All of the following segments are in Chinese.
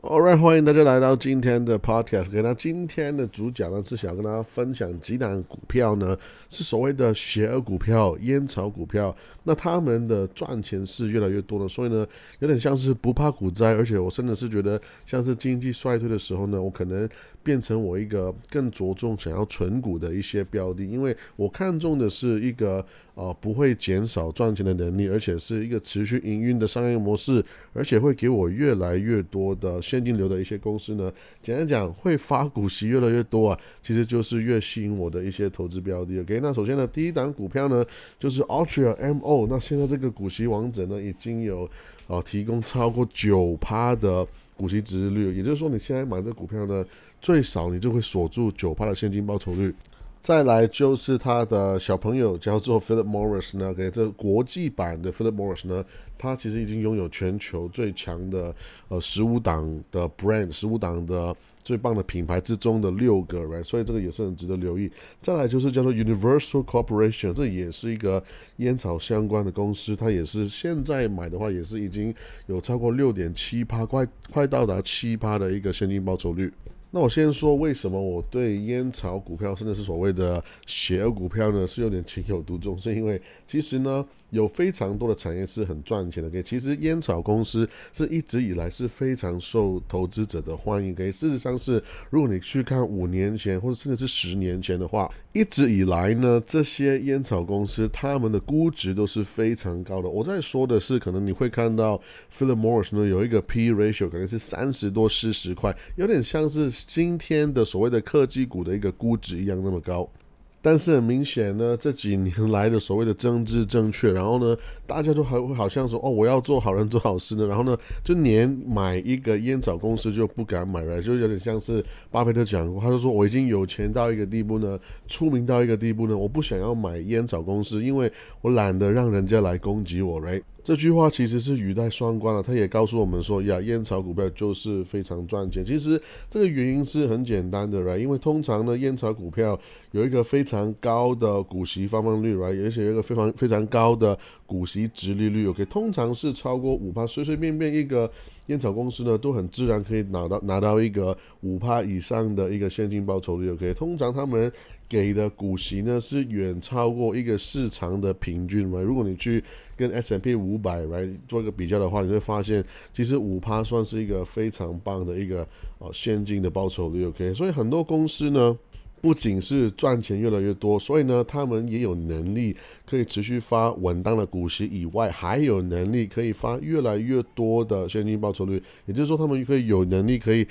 All right，欢迎大家来到今天的 Podcast。那今天的主讲呢是想跟大家分享几档股票呢，是所谓的邪恶股票、烟草股票。那他们的赚钱是越来越多了，所以呢，有点像是不怕股灾，而且我真的是觉得，像是经济衰退的时候呢，我可能变成我一个更着重想要存股的一些标的，因为我看中的是一个呃不会减少赚钱的能力，而且是一个持续营运的商业模式，而且会给我越来越多的现金流的一些公司呢。简单讲，会发股息越来越多啊，其实就是越吸引我的一些投资标的。OK，那首先呢，第一档股票呢就是 Ultra MO。那现在这个股息王者呢，已经有啊提供超过九趴的股息值率，也就是说，你现在买这股票呢，最少你就会锁住九趴的现金报酬率。再来就是他的小朋友叫做 Philip Morris 呢，给这国际版的 Philip Morris 呢，他其实已经拥有全球最强的呃十五档的 brand，十五档的最棒的品牌之中的六个，right？所以这个也是很值得留意。再来就是叫做 Universal Corporation，这也是一个烟草相关的公司，它也是现在买的话也是已经有超过六点七趴，快快到达七趴的一个现金报酬率。那我先说为什么我对烟草股票，甚至是所谓的邪恶股票呢，是有点情有独钟，是因为其实呢。有非常多的产业是很赚钱的，给其实烟草公司是一直以来是非常受投资者的欢迎。给事实上是，如果你去看五年前或者甚至是十年前的话，一直以来呢，这些烟草公司他们的估值都是非常高的。我在说的是，可能你会看到 Philip Morris 呢有一个 P ratio 可能是三十多四十块，有点像是今天的所谓的科技股的一个估值一样那么高。但是很明显呢，这几年来的所谓的政治正确，然后呢，大家都还会好像说哦，我要做好人做好事呢，然后呢，就连买一个烟草公司就不敢买了，就有点像是巴菲特讲过，他就说我已经有钱到一个地步呢，出名到一个地步呢，我不想要买烟草公司，因为我懒得让人家来攻击我，right？这句话其实是语带双关了，他也告诉我们说呀，烟草股票就是非常赚钱。其实这个原因是很简单的啦因为通常呢，烟草股票有一个非常高的股息发放率，right？而且有一个非常非常高的股息值利率，OK？通常是超过五趴，随随便便一个烟草公司呢，都很自然可以拿到拿到一个五趴以上的一个现金报酬率，OK？通常他们给的股息呢是远超过一个市场的平均嘛。如果你去跟 S M P 五百来做一个比较的话，你会发现其实五趴算是一个非常棒的一个呃现金的报酬率。OK，所以很多公司呢不仅是赚钱越来越多，所以呢他们也有能力可以持续发稳当的股息以外，还有能力可以发越来越多的现金报酬率。也就是说，他们可以有能力可以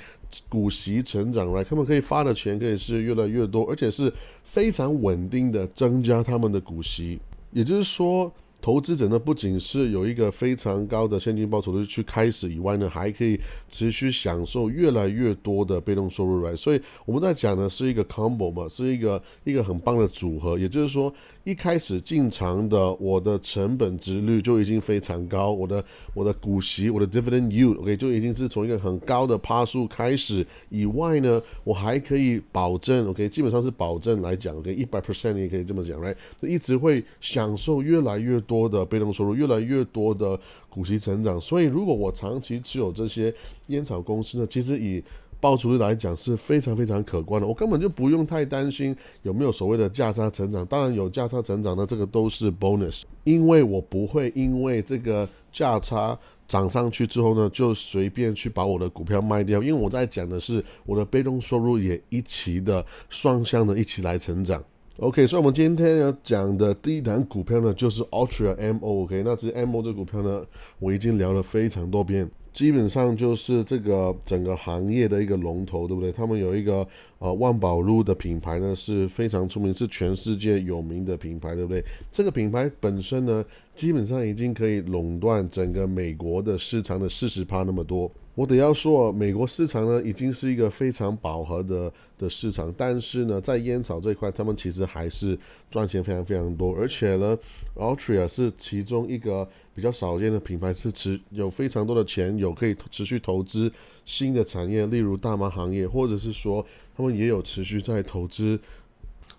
股息成长来，他们可以发的钱可以是越来越多，而且是。非常稳定的增加他们的股息，也就是说，投资者呢不仅是有一个非常高的现金报酬率去开始以外呢，还可以持续享受越来越多的被动收入来。所以我们在讲的是一个 combo 嘛，是一个一个很棒的组合，也就是说。一开始进场的我的成本值率就已经非常高，我的我的股息我的 dividend yield，OK 就已经是从一个很高的趴数开始。以外呢，我还可以保证，OK 基本上是保证来讲，OK 一百 percent 你也可以这么讲，right？一直会享受越来越多的被动收入，越来越多的股息成长。所以如果我长期持有这些烟草公司呢，其实以报酬率来讲是非常非常可观的，我根本就不用太担心有没有所谓的价差成长。当然有价差成长的这个都是 bonus，因为我不会因为这个价差涨上去之后呢，就随便去把我的股票卖掉。因为我在讲的是我的被动收入也一起的双向的一起来成长。OK，所以我们今天要讲的第一档股票呢，就是 Ultra MO。OK，那这 MO 这股票呢，我已经聊了非常多遍。基本上就是这个整个行业的一个龙头，对不对？他们有一个呃万宝路的品牌呢，是非常出名，是全世界有名的品牌，对不对？这个品牌本身呢，基本上已经可以垄断整个美国的市场的四十趴那么多。我得要说，美国市场呢已经是一个非常饱和的的市场，但是呢，在烟草这一块，他们其实还是赚钱非常非常多，而且呢，Altria 是其中一个比较少见的品牌，是持有非常多的钱，有可以持续投资新的产业，例如大麻行业，或者是说他们也有持续在投资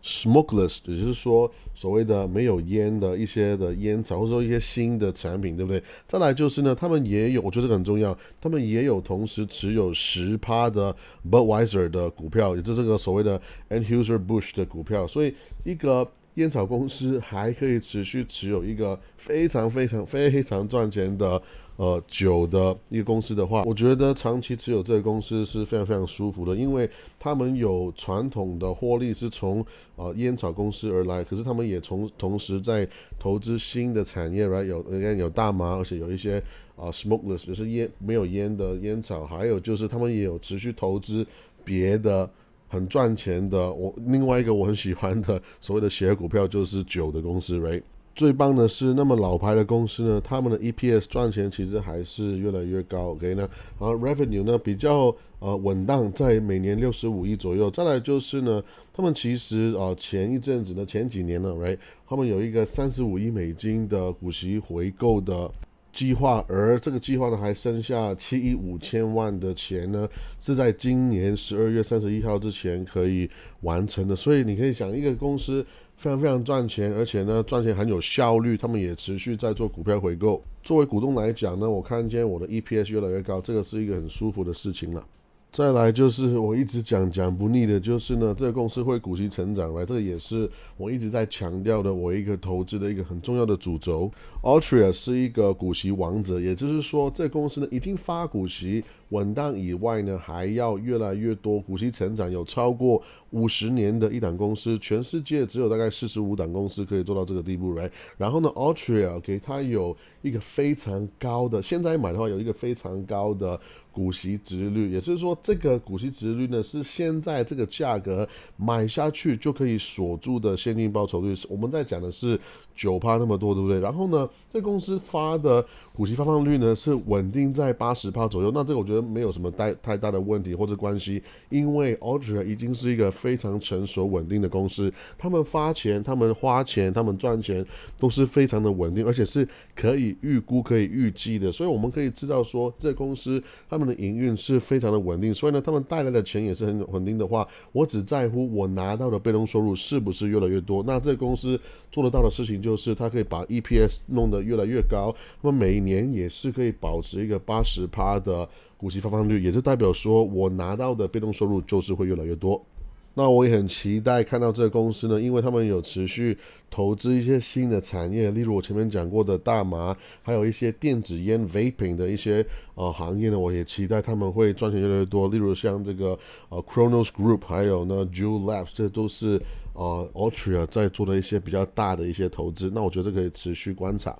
smokeless，也就是说所谓的没有烟的一些的烟草，或者说一些新的产品，对不对？再来就是呢，他们也有，我觉得这个很重要，他们也有同时持有十趴的 Budweiser 的股票，也就是这个所谓的 Anheuser Busch 的股票，所以一个。烟草公司还可以持续持有一个非常非常非常赚钱的呃酒的一个公司的话，我觉得长期持有这个公司是非常非常舒服的，因为他们有传统的获利是从呃烟草公司而来，可是他们也从同时在投资新的产业，right 有有大麻，而且有一些啊 smokeless 就是烟没有烟的烟草，还有就是他们也有持续投资别的。很赚钱的，我另外一个我很喜欢的 所谓的鞋股票就是酒的公司，right？最棒的是那么老牌的公司呢，他们的 EPS 赚钱其实还是越来越高，OK 呢？然后 revenue 呢比较呃稳当，在每年六十五亿左右。再来就是呢，他们其实啊前一阵子呢前几年呢，right？他们有一个三十五亿美金的股息回购的。计划，而这个计划呢，还剩下七亿五千万的钱呢，是在今年十二月三十一号之前可以完成的。所以你可以想，一个公司非常非常赚钱，而且呢，赚钱很有效率，他们也持续在做股票回购。作为股东来讲呢，我看见我的 EPS 越来越高，这个是一个很舒服的事情了。再来就是我一直讲讲不腻的，就是呢，这个公司会股息成长，来，这个也是我一直在强调的，我一个投资的一个很重要的主轴。Altria 是一个股息王者，也就是说，这公司呢已经发股息稳当以外呢，还要越来越多股息成长，有超过五十年的一档公司，全世界只有大概四十五档公司可以做到这个地步，来，然后呢，Altria 给它有一个非常高的，现在买的话有一个非常高的。股息值率，也就是说，这个股息值率呢，是现在这个价格买下去就可以锁住的现金报酬率。我们在讲的是。九趴那么多，对不对？然后呢，这公司发的股息发放率呢是稳定在八十趴左右。那这个我觉得没有什么太太大的问题或者关系，因为 Ultra 已经是一个非常成熟稳定的公司，他们发钱、他们花钱、他们赚钱都是非常的稳定，而且是可以预估、可以预计的。所以我们可以知道说，这公司他们的营运是非常的稳定。所以呢，他们带来的钱也是很稳定的话，我只在乎我拿到的被动收入是不是越来越多。那这公司做得到的事情。就是它可以把 EPS 弄得越来越高，那么每一年也是可以保持一个八十趴的股息发放率，也是代表说我拿到的被动收入就是会越来越多。那我也很期待看到这个公司呢，因为他们有持续投资一些新的产业，例如我前面讲过的大麻，还有一些电子烟 vaping 的一些呃行业呢，我也期待他们会赚钱越来越多。例如像这个呃 Chronos Group，还有呢 Jewel Labs，这都是呃 Altria 在做的一些比较大的一些投资。那我觉得这可以持续观察。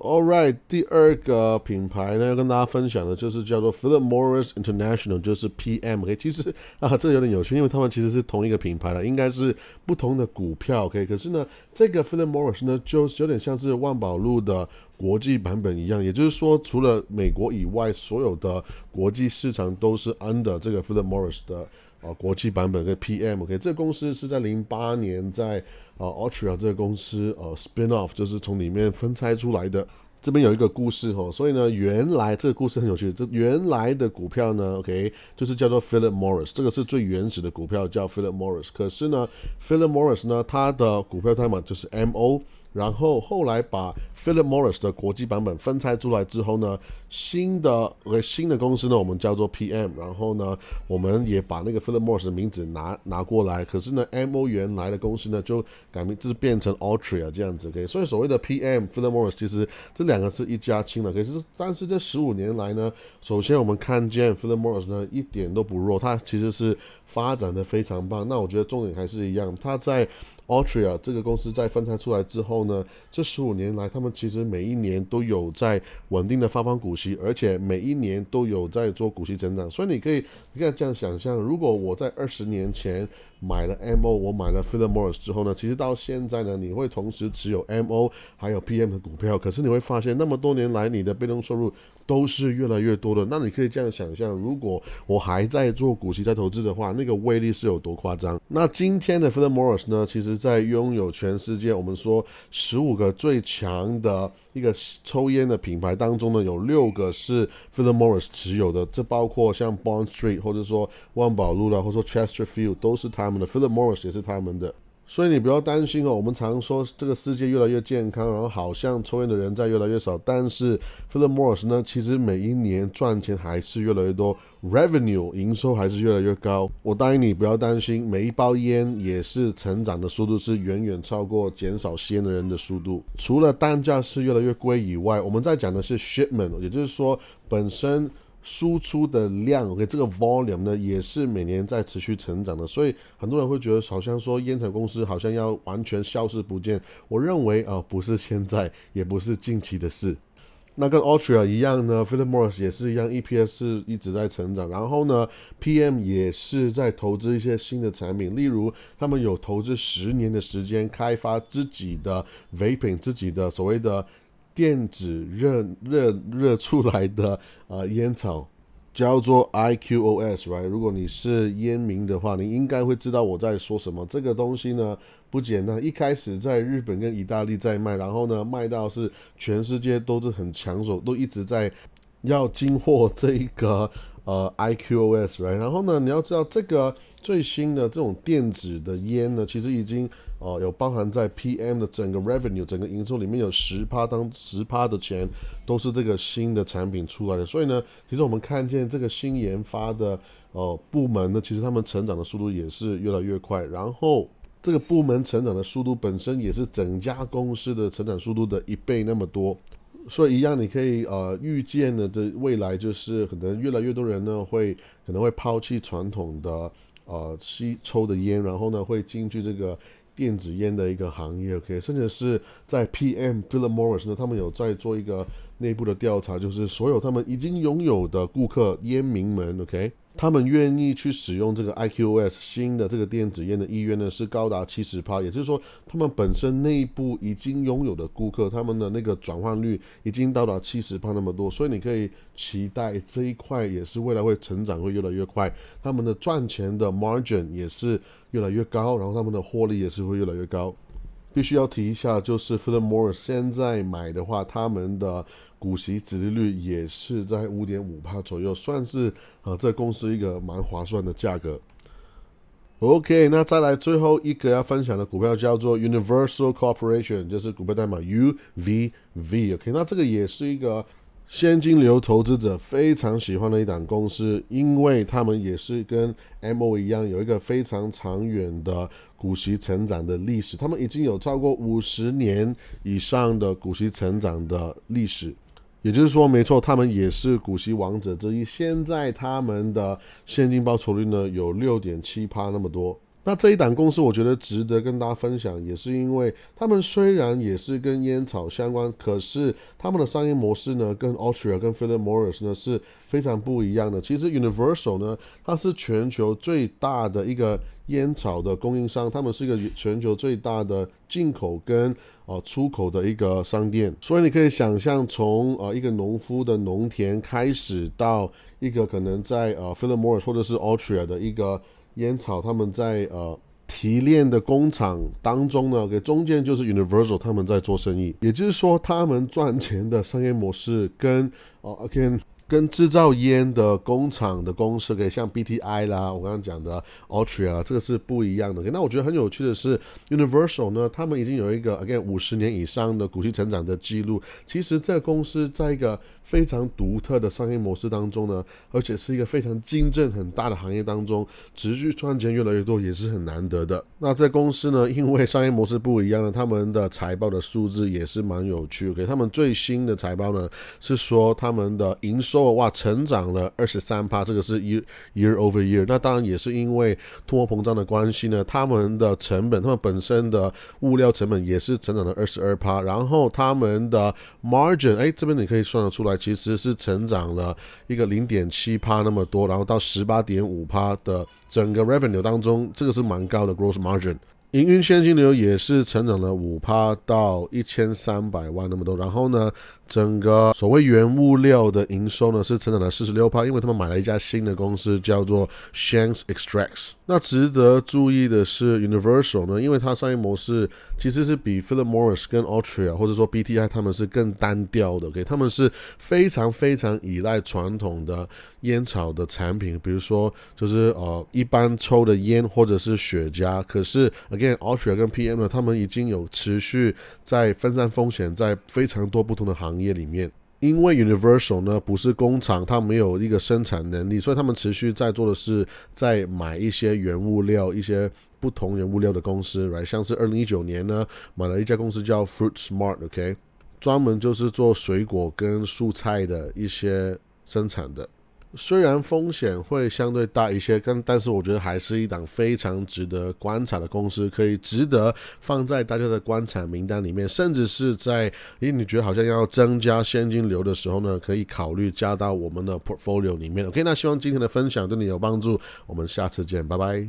All right，第二个品牌呢，要跟大家分享的就是叫做 Philip Morris International，就是 PM。OK，其实啊，这有点有趣，因为他们其实是同一个品牌的，应该是不同的股票。OK，可是呢，这个 Philip Morris 呢，就是有点像是万宝路的国际版本一样，也就是说，除了美国以外，所有的国际市场都是 under 这个 Philip Morris 的啊国际版本跟 PM。OK，这个公司是在零八年在。啊，Altria 这个公司，呃，spin off 就是从里面分拆出来的。这边有一个故事哈，所以呢，原来这个故事很有趣。这原来的股票呢，OK，就是叫做 Philip Morris，这个是最原始的股票，叫 Philip Morris。可是呢，Philip Morris 呢，它的股票代码就是 MO。然后后来把 Philip Morris 的国际版本分拆出来之后呢，新的呃新的公司呢，我们叫做 PM。然后呢，我们也把那个 Philip Morris 的名字拿拿过来。可是呢，MO 原来的公司呢就改名，就是变成 Altria 这样子。OK，所以所谓的 PM Philip Morris 其实这两个是一家亲的。可是但是这十五年来呢，首先我们看见 Philip Morris 呢一点都不弱，它其实是发展的非常棒。那我觉得重点还是一样，它在 Altria 这个公司在分拆出来之后呢，这十五年来，他们其实每一年都有在稳定的发放股息，而且每一年都有在做股息增长。所以你可以，你可以这样想象，如果我在二十年前买了 MO，我买了 Philip Morris 之后呢，其实到现在呢，你会同时持有 MO 还有 PM 的股票，可是你会发现，那么多年来你的被动收入都是越来越多的。那你可以这样想象，如果我还在做股息在投资的话，那个威力是有多夸张？那今天的 Philip Morris 呢，其实在拥有全世界我们说十五个最强的一个抽烟的品牌当中呢，有六个是 Philip Morris 持有的，这包括像 Bond Street 或者说万宝路啦，或者说 Chesterfield 都是他们的，Philip Morris 也是他们的。所以你不要担心哦。我们常说这个世界越来越健康，然后好像抽烟的人在越来越少，但是 Philip Morris 呢，其实每一年赚钱还是越来越多，revenue 营收还是越来越高。我答应你不要担心，每一包烟也是成长的速度是远远超过减少吸烟的人的速度。除了单价是越来越贵以外，我们在讲的是 shipment，也就是说本身。输出的量，OK，这个 volume 呢也是每年在持续成长的，所以很多人会觉得好像说烟草公司好像要完全消失不见。我认为啊，不是现在，也不是近期的事。那跟 Ultra 一样呢，Philip Morris 也是一样，EPS 一直在成长。然后呢，PM 也是在投资一些新的产品，例如他们有投资十年的时间开发自己的 vaping，自己的所谓的。电子热热热出来的啊烟草叫做 IQOS，right？如果你是烟民的话，你应该会知道我在说什么。这个东西呢不简单，一开始在日本跟意大利在卖，然后呢卖到是全世界都是很抢手，都一直在要进货这一个呃 IQOS，right？然后呢你要知道这个最新的这种电子的烟呢，其实已经。哦，有包含在 PM 的整个 revenue 整个营收里面有十趴当十趴的钱都是这个新的产品出来的，所以呢，其实我们看见这个新研发的哦部门呢，其实他们成长的速度也是越来越快，然后这个部门成长的速度本身也是整家公司的成长速度的一倍那么多，所以一样你可以呃预见的的未来就是可能越来越多人呢会可能会抛弃传统的呃吸抽的烟，然后呢会进去这个。电子烟的一个行业，OK，甚至是在 PM Philip Morris 呢，他们有在做一个内部的调查，就是所有他们已经拥有的顾客烟民们，OK。他们愿意去使用这个 IQOS 新的这个电子烟的意愿呢，是高达七十趴，也就是说，他们本身内部已经拥有的顾客，他们的那个转换率已经到达七十趴那么多，所以你可以期待这一块也是未来会成长会越来越快，他们的赚钱的 margin 也是越来越高，然后他们的获利也是会越来越高。必须要提一下，就是 Furthermore，现在买的话，他们的股息殖利率也是在五点五帕左右，算是啊这公司一个蛮划算的价格。OK，那再来最后一个要分享的股票叫做 Universal Corporation，就是股票代码 UVV。OK，那这个也是一个。现金流投资者非常喜欢的一档公司，因为他们也是跟 MO 一样，有一个非常长远的股息成长的历史。他们已经有超过五十年以上的股息成长的历史，也就是说，没错，他们也是股息王者之一。现在他们的现金报酬率呢，有六点七趴那么多。那这一档公司，我觉得值得跟大家分享，也是因为他们虽然也是跟烟草相关，可是他们的商业模式呢，跟 a l t r a、跟 Philip Morris 呢是非常不一样的。其实 Universal 呢，它是全球最大的一个烟草的供应商，他们是一个全球最大的进口跟呃出口的一个商店。所以你可以想象，从呃一个农夫的农田开始，到一个可能在呃 Philip Morris 或者是 a l t r a 的一个。烟草他们在呃提炼的工厂当中呢，给中间就是 Universal 他们在做生意，也就是说他们赚钱的商业模式跟呃跟。跟制造烟的工厂的公司，可以像 BTI 啦，我刚刚讲的 Altria，这个是不一样的。那我觉得很有趣的是，Universal 呢，他们已经有一个 again 五十年以上的股息成长的记录。其实这公司在一个非常独特的商业模式当中呢，而且是一个非常竞争很大的行业当中，持续赚钱越来越多也是很难得的。那这公司呢，因为商业模式不一样呢，他们的财报的数字也是蛮有趣。给他们最新的财报呢，是说他们的营收。哇，成长了二十三趴，这个是 year year over year。那当然也是因为通货膨胀的关系呢，他们的成本，他们本身的物料成本也是成长了二十二趴。然后他们的 margin，哎，这边你可以算得出来，其实是成长了一个零点七趴那么多，然后到十八点五趴的整个 revenue 当中，这个是蛮高的 gross margin。营运现金流也是成长了五趴到一千三百万那么多，然后呢，整个所谓原物料的营收呢是成长了四十六因为他们买了一家新的公司叫做 Shanks Extracts。那值得注意的是，Universal 呢，因为它商业模式其实是比 Philip Morris 跟 Altria 或者说 BTI 他们是更单调的，OK，他们是非常非常依赖传统的烟草的产品，比如说就是呃一般抽的烟或者是雪茄。可是 Again Altria 跟 PM 呢，他们已经有持续在分散风险，在非常多不同的行业里面。因为 Universal 呢不是工厂，它没有一个生产能力，所以他们持续在做的是在买一些原物料，一些不同原物料的公司，来像是二零一九年呢买了一家公司叫 Fruit Smart，OK，专门就是做水果跟蔬菜的一些生产的。虽然风险会相对大一些，但但是我觉得还是一档非常值得观察的公司，可以值得放在大家的观察名单里面，甚至是在咦你觉得好像要增加现金流的时候呢，可以考虑加到我们的 portfolio 里面。OK，那希望今天的分享对你有帮助，我们下次见，拜拜。